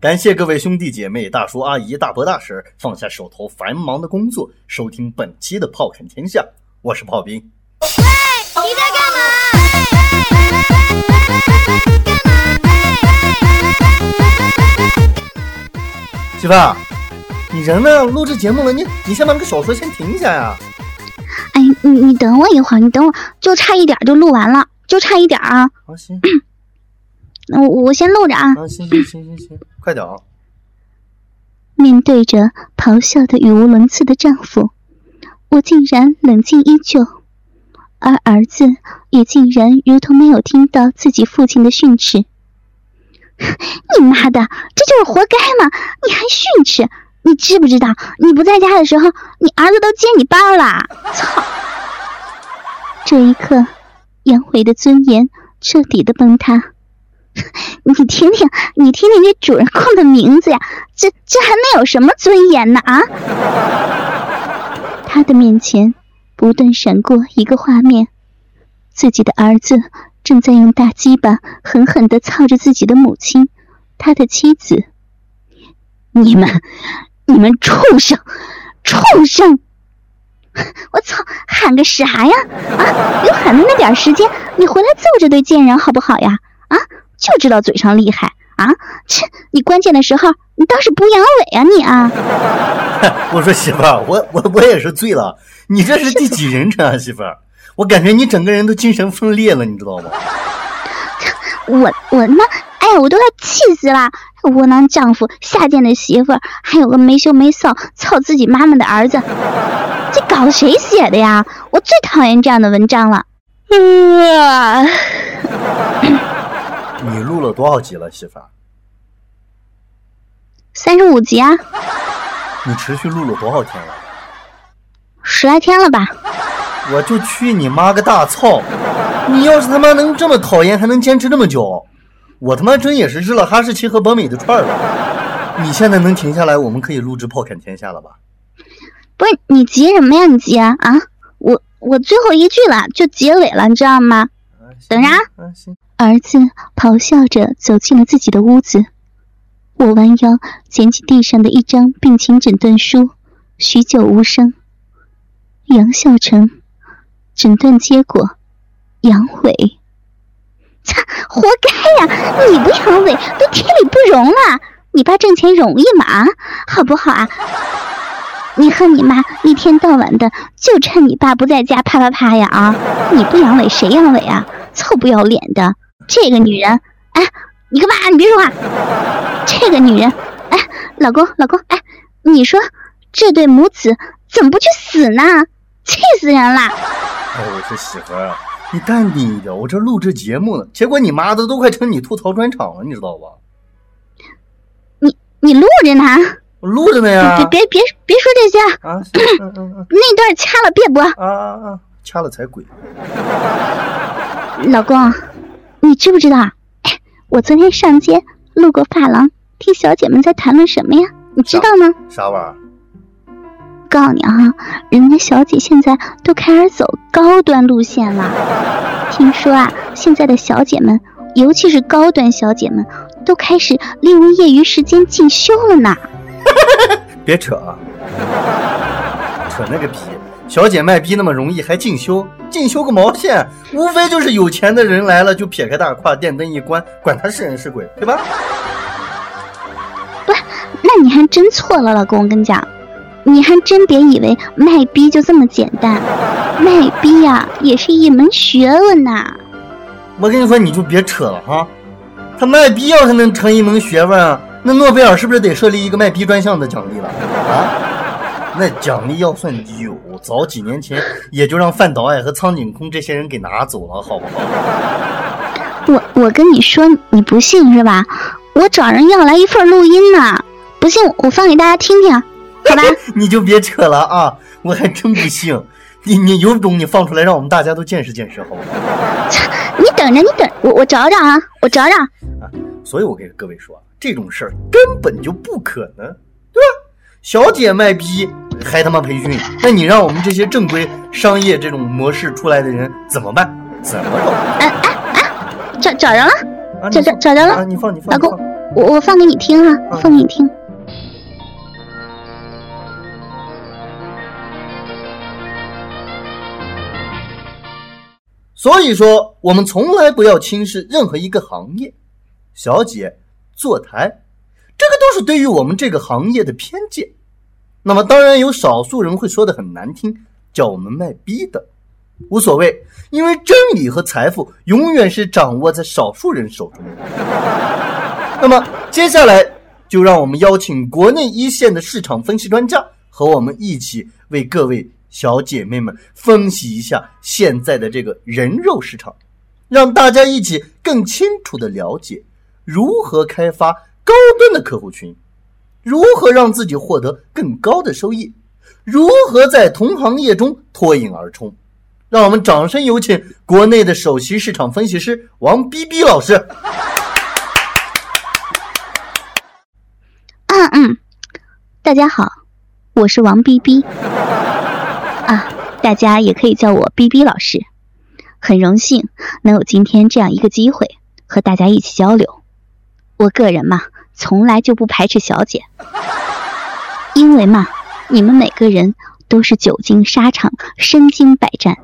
感谢各位兄弟姐妹、大叔阿姨、大伯大婶放下手头繁忙的工作，收听本期的《炮看天下》，我是炮兵。喂，你在干嘛？媳妇儿，你人呢？录制节目了，你你先把那个小说先停一下呀。哎，你你等我一会儿，你等我，就差一点就录完了，就差一点啊。啊行。那我我先录着啊。啊行行行行行，快点！面对着咆哮的语无伦次的丈夫，我竟然冷静依旧，而儿子也竟然如同没有听到自己父亲的训斥。你妈的，这就是活该嘛！你还训斥？你知不知道，你不在家的时候，你儿子都接你班了？操！这一刻，杨伟的尊严彻底的崩塌。你听听，你听听这主人公的名字呀，这这还能有什么尊严呢啊？他的面前不断闪过一个画面，自己的儿子正在用大鸡巴狠狠的操着自己的母亲，他的妻子。你们，你们畜生，畜生！我操，喊个啥呀？啊，有喊的那点时间，你回来揍这对贱人好不好呀？啊！就知道嘴上厉害啊！切，你关键的时候你倒是不阳痿啊你啊！我说媳妇儿，我我我也是醉了，你这是第几人称啊媳妇儿？我感觉你整个人都精神分裂了，你知道吗？我我他妈，哎呀，我都快气死了！窝囊丈夫，下贱的媳妇儿，还有个没羞没臊操自己妈妈的儿子，这稿子谁写的呀？我最讨厌这样的文章了。呃你录了多少集了，媳妇儿？三十五集啊！你持续录了多少天了？十来天了吧？我就去你妈个大操！你要是他妈能这么讨厌，还能坚持这么久，我他妈真也是日了哈士奇和博美的串了。你现在能停下来，我们可以录制《炮砍天下》了吧？不是你急什么呀？你急啊！啊！我我最后一句了，就结尾了，你知道吗？等着啊！儿子咆哮着走进了自己的屋子，我弯腰捡起地上的一张病情诊断书，许久无声。杨孝成，诊断结果：阳痿。擦，活该呀！你不阳痿都天理不容了，你爸挣钱容易吗？好不好啊？你和你妈一天到晚的就趁你爸不在家啪啪啪呀啊！你不阳痿谁阳痿啊？臭不要脸的！这个女人，哎，你干嘛？你别说话。这个女人，哎，老公，老公，哎，你说这对母子怎么不去死呢？气死人了！哎，我说媳妇儿，你淡定一点，我这录制节目呢。结果你妈的都快成你吐槽专场了，你知道吧？你你录着呢？我录着呢呀！别别别别说这些啊！嗯嗯嗯，那段掐了，别播。啊啊啊！掐了才鬼。老公，你知不知道？哎，我昨天上街路过发廊，听小姐们在谈论什么呀？你知道吗？啥玩意儿？告诉你啊，人家小姐现在都开始走高端路线了。听说啊，现在的小姐们，尤其是高端小姐们，都开始利用业余时间进修了呢。别扯，啊！扯那个皮！小姐卖逼那么容易，还进修？进修个毛线！无非就是有钱的人来了，就撇开大胯，电灯一关，管他是人是鬼，对吧？不，那你还真错了，老公，我跟你讲，你还真别以为卖逼就这么简单，卖逼呀，也是一门学问呐。我跟你说，你就别扯了哈！他卖逼要是能成一门学问，那诺贝尔是不是得设立一个卖逼专项的奖励了啊？那奖励要算有，早几年前也就让范导爱和苍井空这些人给拿走了，好不好？我我跟你说，你不信是吧？我找人要来一份录音呢，不信我放给大家听听，好吧？你就别扯了啊！我还真不信，你你有种你放出来，让我们大家都见识见识，好不好？你等着，你等我我找找啊，我找找。啊，所以我给各位说，这种事儿根本就不可能，对吧？小姐卖逼。还他妈培训？那你让我们这些正规商业这种模式出来的人怎么办？怎么找？哎哎哎，找找着了，找找找着了。你放你放，老公，我我放给你听啊，我放给你听。所以说，我们从来不要轻视任何一个行业。小姐坐台，这个都是对于我们这个行业的偏见。那么，当然有少数人会说的很难听，叫我们卖逼的，无所谓，因为真理和财富永远是掌握在少数人手中的。那么，接下来就让我们邀请国内一线的市场分析专家和我们一起为各位小姐妹们分析一下现在的这个人肉市场，让大家一起更清楚的了解。如何开发高端的客户群？如何让自己获得更高的收益？如何在同行业中脱颖而出？让我们掌声有请国内的首席市场分析师王逼逼老师。嗯嗯，大家好，我是王逼逼啊，大家也可以叫我逼逼老师。很荣幸能有今天这样一个机会和大家一起交流。我个人嘛，从来就不排斥小姐，因为嘛，你们每个人都是久经沙场、身经百战，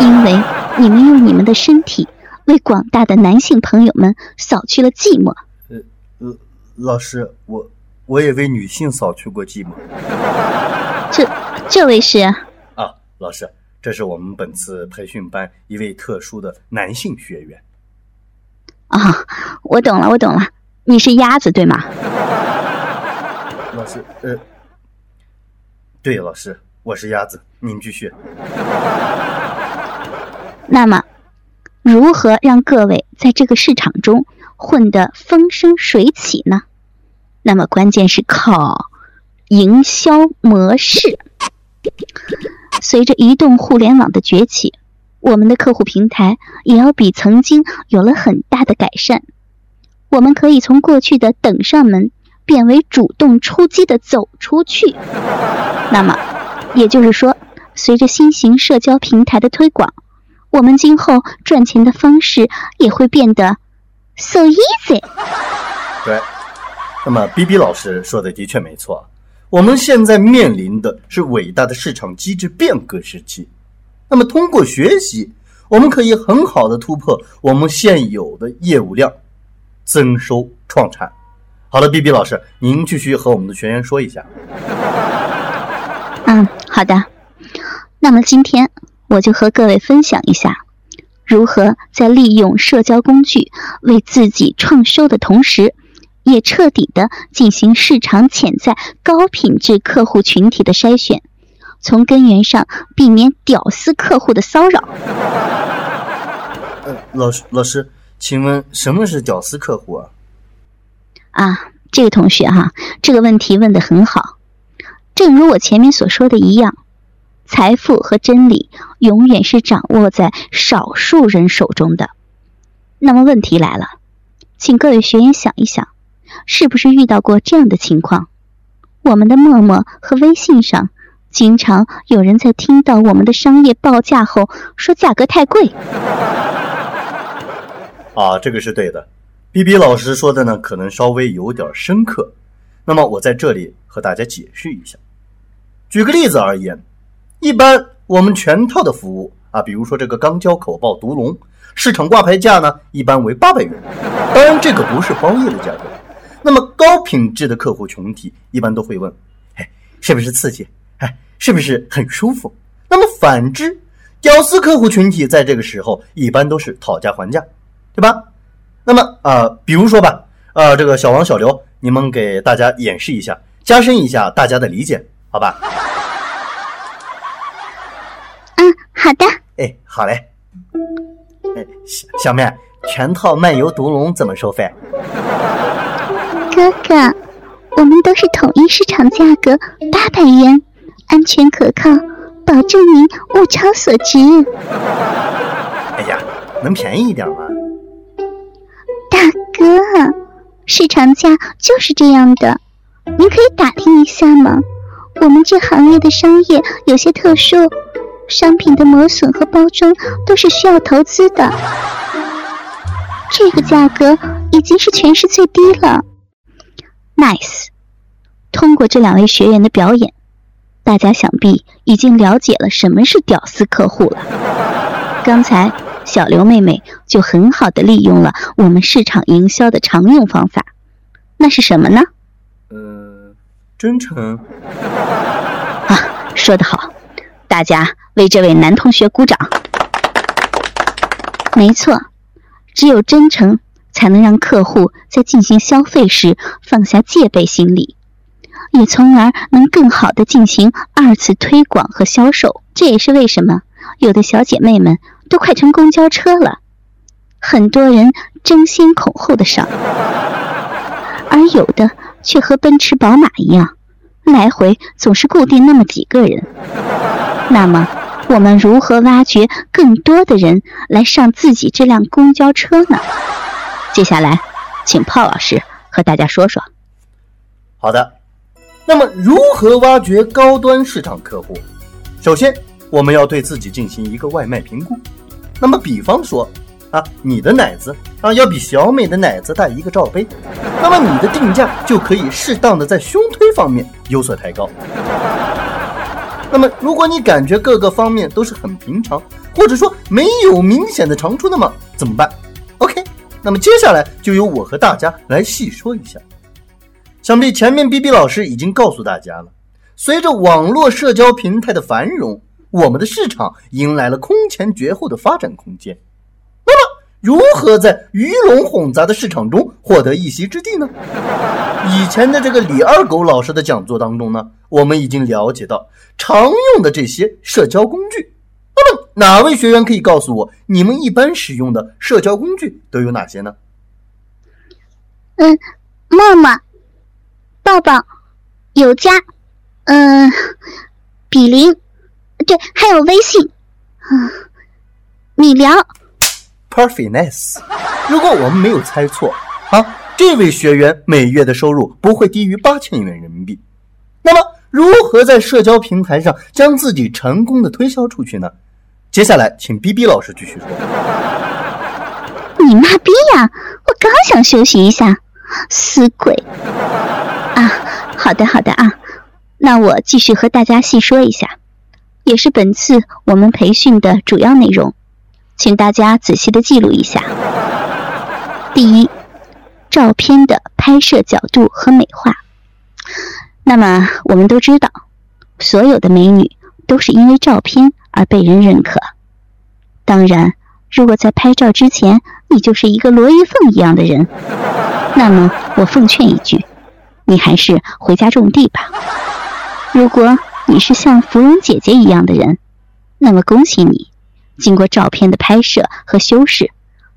因为你们用你们的身体为广大的男性朋友们扫去了寂寞。呃呃，老师，我我也为女性扫去过寂寞。这这位是？啊，老师，这是我们本次培训班一位特殊的男性学员。啊，我懂了，我懂了。你是鸭子对吗？老师，呃，对，老师，我是鸭子。您继续。那么，如何让各位在这个市场中混得风生水起呢？那么，关键是靠营销模式。随着移动互联网的崛起，我们的客户平台也要比曾经有了很大的改善。我们可以从过去的等上门变为主动出击的走出去。那么，也就是说，随着新型社交平台的推广，我们今后赚钱的方式也会变得 so easy。对，那么 B B 老师说的的确没错。我们现在面临的是伟大的市场机制变革时期。那么，通过学习，我们可以很好的突破我们现有的业务量。增收创产，好了，B B 老师，您继续和我们的学员说一下。嗯，好的。那么今天我就和各位分享一下，如何在利用社交工具为自己创收的同时，也彻底的进行市场潜在高品质客户群体的筛选，从根源上避免屌丝客户的骚扰。呃，老师，老师。请问什么是屌丝客户啊？啊，这个同学哈，这个问题问的很好。正如我前面所说的一样，财富和真理永远是掌握在少数人手中的。那么问题来了，请各位学员想一想，是不是遇到过这样的情况？我们的陌陌和微信上，经常有人在听到我们的商业报价后，说价格太贵。啊，这个是对的，B B 老师说的呢，可能稍微有点深刻。那么我在这里和大家解释一下。举个例子而言，一般我们全套的服务啊，比如说这个钢胶口爆毒龙，市场挂牌价呢一般为八百元，当然这个不是包夜的价格。那么高品质的客户群体一般都会问，哎，是不是刺激？哎，是不是很舒服？那么反之，屌丝客户群体在这个时候一般都是讨价还价。对吧？那么呃，比如说吧，呃，这个小王、小刘，你们给大家演示一下，加深一下大家的理解，好吧？嗯，好的。哎，好嘞。哎，小小妹，全套漫游毒龙怎么收费？哥哥，我们都是统一市场价格八百元，安全可靠，保证您物超所值。哎呀，能便宜一点吗？大哥，市场价就是这样的，您可以打听一下吗？我们这行业的商业有些特殊，商品的磨损和包装都是需要投资的。这个价格已经是全市最低了。Nice。通过这两位学员的表演，大家想必已经了解了什么是屌丝客户了。刚才小刘妹妹就很好的利用了我们市场营销的常用方法，那是什么呢？呃，真诚。啊，说得好，大家为这位男同学鼓掌。没错，只有真诚，才能让客户在进行消费时放下戒备心理，也从而能更好的进行二次推广和销售。这也是为什么有的小姐妹们都快成公交车了，很多人争先恐后的上，而有的却和奔驰、宝马一样，来回总是固定那么几个人。那么。我们如何挖掘更多的人来上自己这辆公交车呢？接下来，请炮老师和大家说说。好的，那么如何挖掘高端市场客户？首先，我们要对自己进行一个外卖评估。那么，比方说啊，你的奶子啊要比小美的奶子大一个罩杯，那么你的定价就可以适当的在胸推方面有所抬高。那么，如果你感觉各个方面都是很平常，或者说没有明显的长处，那么怎么办？OK，那么接下来就由我和大家来细说一下。想必前面 B B 老师已经告诉大家了，随着网络社交平台的繁荣，我们的市场迎来了空前绝后的发展空间。那么，如何在鱼龙混杂的市场中获得一席之地呢？以前的这个李二狗老师的讲座当中呢，我们已经了解到常用的这些社交工具。那么，哪位学员可以告诉我，你们一般使用的社交工具都有哪些呢？嗯，陌陌、抱抱、有家，嗯，比邻，对，还有微信，啊，米聊。Perfectness。如果我们没有猜错啊。这位学员每月的收入不会低于八千元人民币。那么，如何在社交平台上将自己成功的推销出去呢？接下来，请 B B 老师继续说。你妈逼呀！我刚想休息一下，死鬼！啊，好的好的啊，那我继续和大家细说一下，也是本次我们培训的主要内容，请大家仔细的记录一下。第一。照片的拍摄角度和美化。那么我们都知道，所有的美女都是因为照片而被人认可。当然，如果在拍照之前你就是一个罗玉凤一样的人，那么我奉劝一句，你还是回家种地吧。如果你是像芙蓉姐姐一样的人，那么恭喜你，经过照片的拍摄和修饰。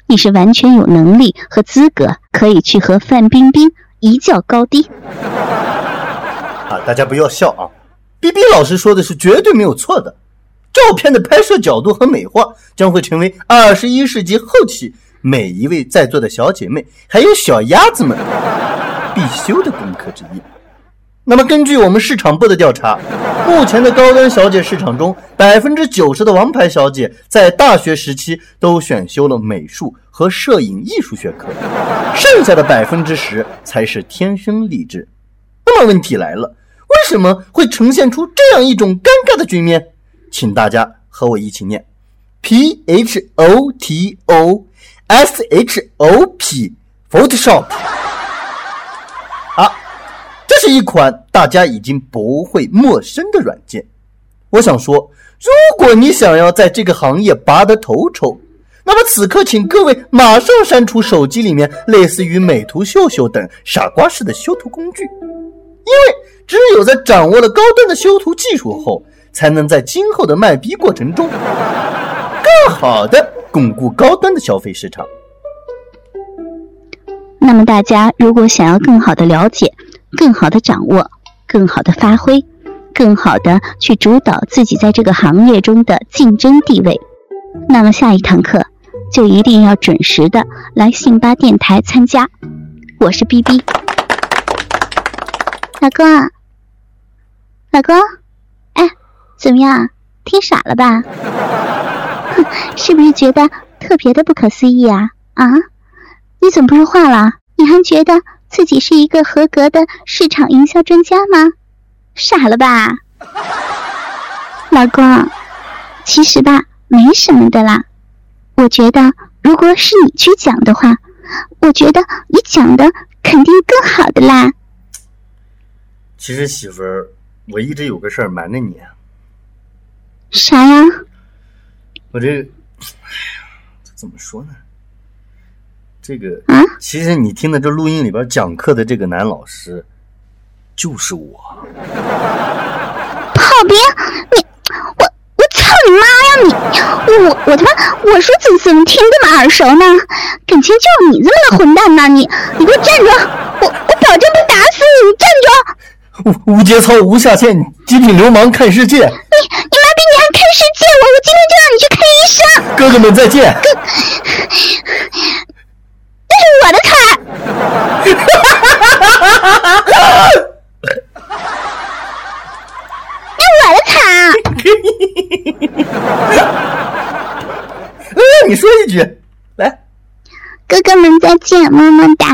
你是完全有能力和资格可以去和范冰冰一较高低。啊，大家不要笑啊！B B 老师说的是绝对没有错的。照片的拍摄角度和美化将会成为二十一世纪后期每一位在座的小姐妹还有小鸭子们必修的功课之一。那么，根据我们市场部的调查，目前的高端小姐市场中，百分之九十的王牌小姐在大学时期都选修了美术和摄影艺术学科，剩下的百分之十才是天生丽质。那么问题来了，为什么会呈现出这样一种尴尬的局面？请大家和我一起念：P H O T O S H O P，Photoshop。一款大家已经不会陌生的软件。我想说，如果你想要在这个行业拔得头筹，那么此刻请各位马上删除手机里面类似于美图秀秀等傻瓜式的修图工具，因为只有在掌握了高端的修图技术后，才能在今后的卖逼过程中，更好的巩固高端的消费市场。那么大家如果想要更好的了解，更好的掌握，更好的发挥，更好的去主导自己在这个行业中的竞争地位。那么下一堂课就一定要准时的来信吧电台参加。我是 B B，老公，老公，哎，怎么样？听傻了吧？是不是觉得特别的不可思议啊？啊？你怎么不说话了？你还觉得自己是一个合格的市场营销专家吗？傻了吧，老公？其实吧，没什么的啦。我觉得，如果是你去讲的话，我觉得你讲的肯定更好的啦。其实媳妇儿，我一直有个事儿瞒着你。啥呀？我这，哎呀，怎么说呢？这个啊，其实你听的这录音里边讲课的这个男老师，就是我。炮兵，你我我操你妈呀你！我我他妈我说怎怎么听这么耳熟呢？感情就你这么个混蛋呢！你你给我站住！我我保证不打死你！你站住！无无节操，无下限，极品流氓看世界！你你妈逼你还看世界！我我今天就让你去看医生！哥哥们再见！哥，我的菜！那我的卡。嗯，你说一句，来，哥哥们再见，么么哒！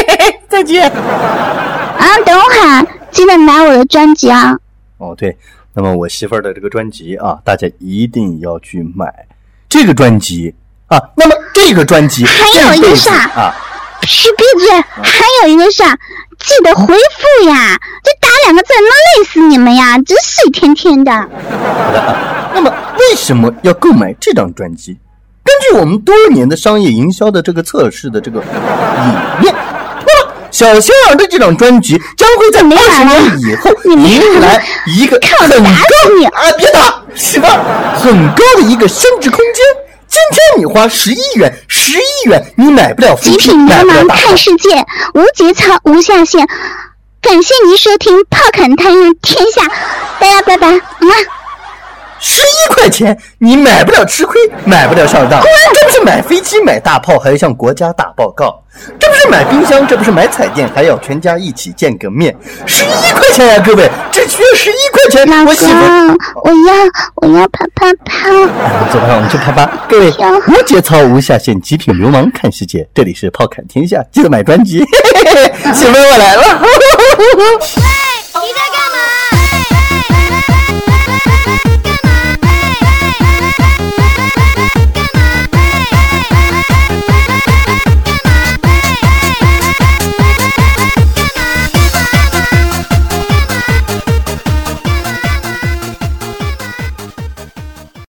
再见！啊，等会儿。记得买我的专辑啊！哦，对，那么我媳妇儿的这个专辑啊，大家一定要去买这个专辑啊。那么这个专辑还有一个啥啊？是，闭嘴！还有一个啥？记得回复呀！这打两个字能累死你们呀！真是一天天的。那么为什么要购买这张专辑？根据我们多年的商业营销的这个测试的这个理念。小仙儿的这张专辑将会在二十年以后迎来一个很高啊！别打，什么，很高的一个升值空间。今天你花十一元，十一元你买不了极品流氓看世界，无节操无下限。感谢您收听《炮侃探天下》，大家拜拜，么。十一块钱，你买不了吃亏，买不了上当。这不是买飞机、买大炮，还要向国家打报告；这不是买冰箱，这不是买彩电，还要全家一起见个面。十一块钱呀，各位，只需要十一块钱。老公，我要，我要啪啪啪。走吧，我们去啪啪。各位，无节操、无下限，极品流氓看世界。这里是炮侃天下，记得买专辑。媳妇，我来了。